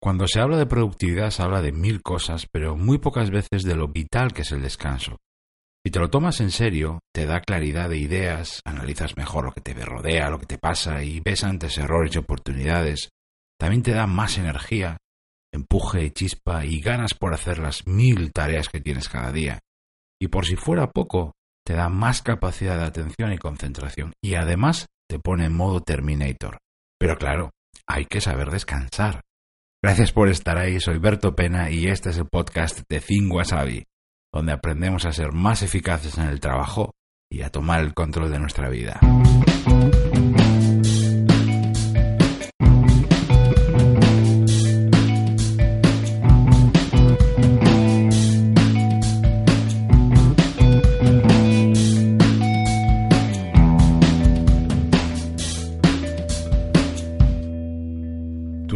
Cuando se habla de productividad se habla de mil cosas, pero muy pocas veces de lo vital que es el descanso. Si te lo tomas en serio, te da claridad de ideas, analizas mejor lo que te rodea, lo que te pasa y ves antes errores y oportunidades. También te da más energía, empuje, chispa y ganas por hacer las mil tareas que tienes cada día. Y por si fuera poco, te da más capacidad de atención y concentración y además te pone en modo Terminator. Pero claro, hay que saber descansar. Gracias por estar ahí, soy Berto Pena y este es el podcast de Think Wasabi, donde aprendemos a ser más eficaces en el trabajo y a tomar el control de nuestra vida.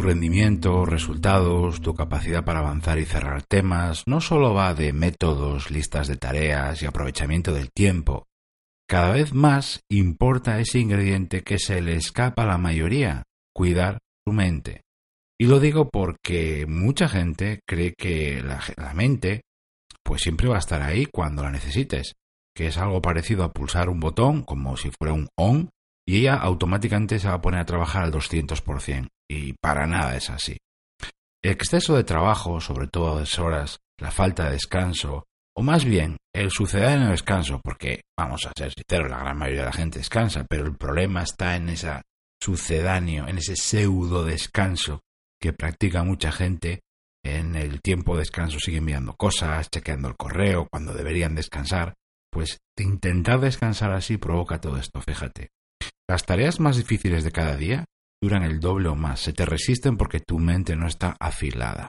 Rendimiento, resultados, tu capacidad para avanzar y cerrar temas, no solo va de métodos, listas de tareas y aprovechamiento del tiempo. Cada vez más importa ese ingrediente que se le escapa a la mayoría, cuidar su mente. Y lo digo porque mucha gente cree que la, la mente pues siempre va a estar ahí cuando la necesites, que es algo parecido a pulsar un botón como si fuera un on y ella automáticamente se va a poner a trabajar al 200%. Y para nada es así. Exceso de trabajo, sobre todo deshoras, la falta de descanso, o más bien el el descanso, porque vamos a ser sinceros, la gran mayoría de la gente descansa, pero el problema está en ese sucedáneo, en ese pseudo descanso que practica mucha gente. En el tiempo de descanso siguen enviando cosas, chequeando el correo, cuando deberían descansar. Pues intentar descansar así provoca todo esto, fíjate. Las tareas más difíciles de cada día duran el doble o más, se te resisten porque tu mente no está afilada.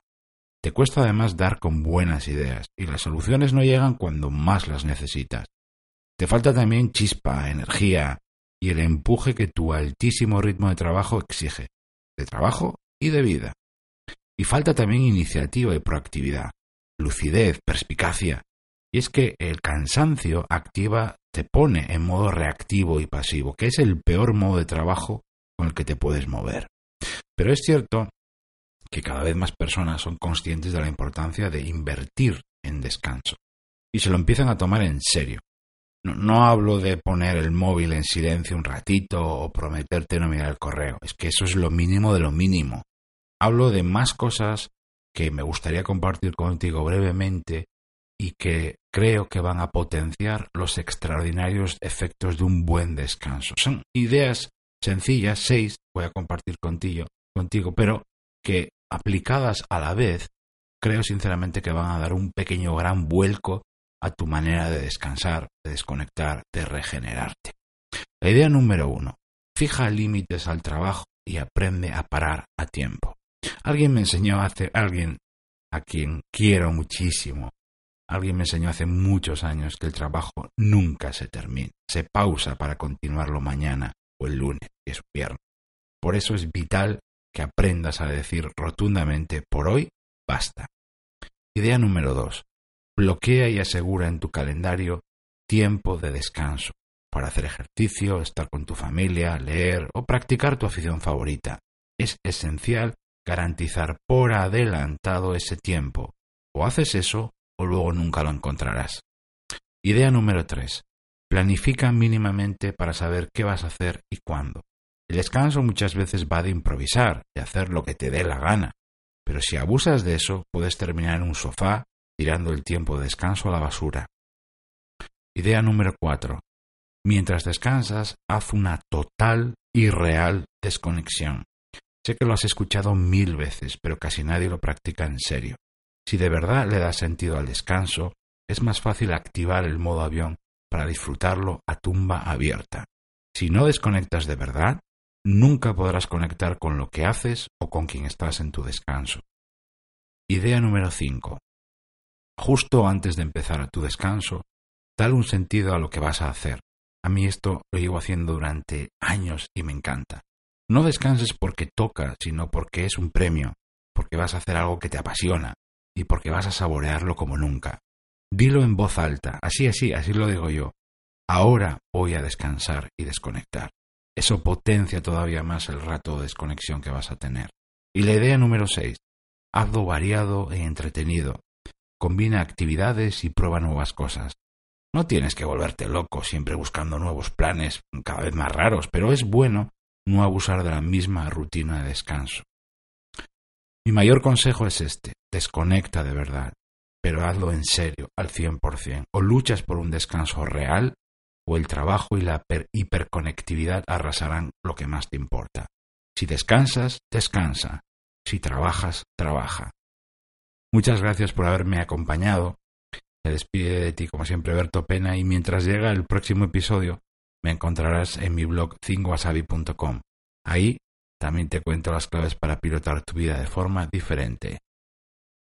Te cuesta además dar con buenas ideas y las soluciones no llegan cuando más las necesitas. Te falta también chispa, energía y el empuje que tu altísimo ritmo de trabajo exige, de trabajo y de vida. Y falta también iniciativa y proactividad, lucidez, perspicacia. Y es que el cansancio activa, te pone en modo reactivo y pasivo, que es el peor modo de trabajo con el que te puedes mover. Pero es cierto que cada vez más personas son conscientes de la importancia de invertir en descanso y se lo empiezan a tomar en serio. No, hablo de poner el móvil en silencio un ratito o prometerte no mirar el correo, es que eso es lo mínimo de lo mínimo. Hablo de más cosas que me gustaría compartir contigo brevemente y que creo que van a potenciar los extraordinarios efectos de un buen descanso. Son ideas sencillas, seis, voy a compartir contigo, contigo, pero que aplicadas a la vez, creo sinceramente que van a dar un pequeño gran vuelco a tu manera de descansar, de desconectar, de regenerarte. La idea número uno, fija límites al trabajo y aprende a parar a tiempo. Alguien me enseñó hace, alguien a quien quiero muchísimo, alguien me enseñó hace muchos años que el trabajo nunca se termina, se pausa para continuarlo mañana el lunes, es viernes. Por eso es vital que aprendas a decir rotundamente por hoy basta. Idea número dos. Bloquea y asegura en tu calendario tiempo de descanso para hacer ejercicio, estar con tu familia, leer o practicar tu afición favorita. Es esencial garantizar por adelantado ese tiempo. O haces eso o luego nunca lo encontrarás. Idea número 3. Planifica mínimamente para saber qué vas a hacer y cuándo. El descanso muchas veces va de improvisar, de hacer lo que te dé la gana, pero si abusas de eso puedes terminar en un sofá tirando el tiempo de descanso a la basura. Idea número 4. Mientras descansas, haz una total y real desconexión. Sé que lo has escuchado mil veces, pero casi nadie lo practica en serio. Si de verdad le das sentido al descanso, es más fácil activar el modo avión para disfrutarlo a tumba abierta. Si no desconectas de verdad, nunca podrás conectar con lo que haces o con quien estás en tu descanso. Idea número 5. Justo antes de empezar tu descanso, dale un sentido a lo que vas a hacer. A mí esto lo llevo haciendo durante años y me encanta. No descanses porque toca, sino porque es un premio, porque vas a hacer algo que te apasiona y porque vas a saborearlo como nunca. Dilo en voz alta, así, así, así lo digo yo. Ahora voy a descansar y desconectar. Eso potencia todavía más el rato de desconexión que vas a tener. Y la idea número 6. hazlo variado e entretenido. Combina actividades y prueba nuevas cosas. No tienes que volverte loco siempre buscando nuevos planes cada vez más raros, pero es bueno no abusar de la misma rutina de descanso. Mi mayor consejo es este, desconecta de verdad, pero hazlo en serio, al cien por cien. O luchas por un descanso real, o el trabajo y la hiperconectividad arrasarán lo que más te importa. Si descansas, descansa. Si trabajas, trabaja. Muchas gracias por haberme acompañado. Se despide de ti, como siempre, Berto Pena, y mientras llega el próximo episodio, me encontrarás en mi blog cinguasabi.com. Ahí también te cuento las claves para pilotar tu vida de forma diferente.